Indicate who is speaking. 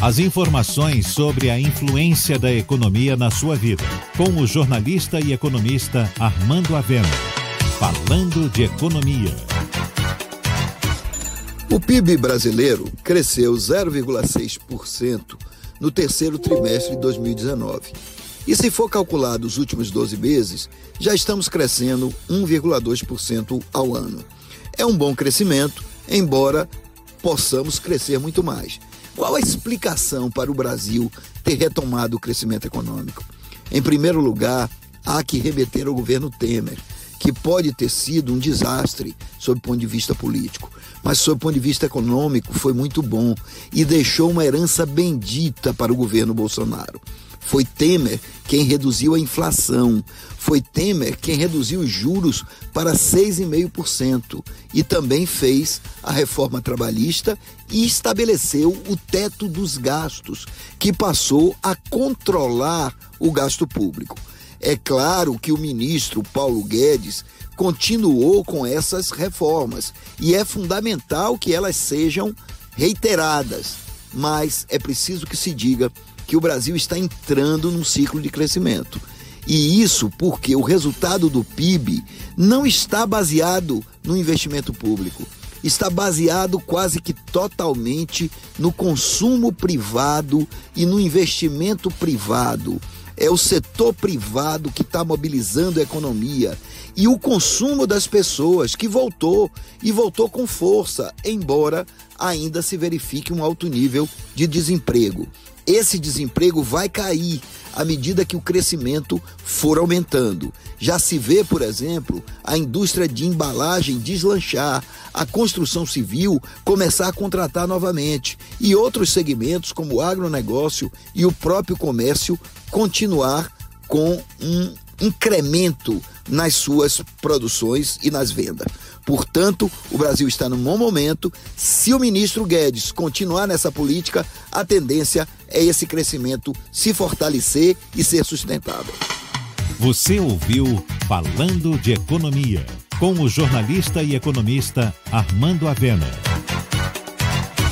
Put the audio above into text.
Speaker 1: As informações sobre a influência da economia na sua vida. Com o jornalista e economista Armando Avena. Falando de economia.
Speaker 2: O PIB brasileiro cresceu 0,6% no terceiro trimestre de 2019. E se for calculado os últimos 12 meses, já estamos crescendo 1,2% ao ano. É um bom crescimento, embora possamos crescer muito mais. Qual a explicação para o Brasil ter retomado o crescimento econômico? Em primeiro lugar, há que remeter ao governo Temer, que pode ter sido um desastre sob o ponto de vista político, mas sob o ponto de vista econômico foi muito bom e deixou uma herança bendita para o governo Bolsonaro. Foi Temer quem reduziu a inflação. Foi Temer quem reduziu os juros para 6,5% e também fez a reforma trabalhista e estabeleceu o teto dos gastos, que passou a controlar o gasto público. É claro que o ministro Paulo Guedes continuou com essas reformas e é fundamental que elas sejam reiteradas, mas é preciso que se diga que o Brasil está entrando num ciclo de crescimento. E isso porque o resultado do PIB não está baseado no investimento público, está baseado quase que totalmente no consumo privado e no investimento privado. É o setor privado que está mobilizando a economia e o consumo das pessoas que voltou e voltou com força, embora ainda se verifique um alto nível de desemprego esse desemprego vai cair à medida que o crescimento for aumentando. Já se vê, por exemplo, a indústria de embalagem deslanchar, a construção civil começar a contratar novamente e outros segmentos, como o agronegócio e o próprio comércio, continuar com um incremento nas suas produções e nas vendas. Portanto, o Brasil está num bom momento. Se o ministro Guedes continuar nessa política, a tendência é esse crescimento se fortalecer e ser sustentável.
Speaker 1: Você ouviu Falando de Economia, com o jornalista e economista Armando Avena.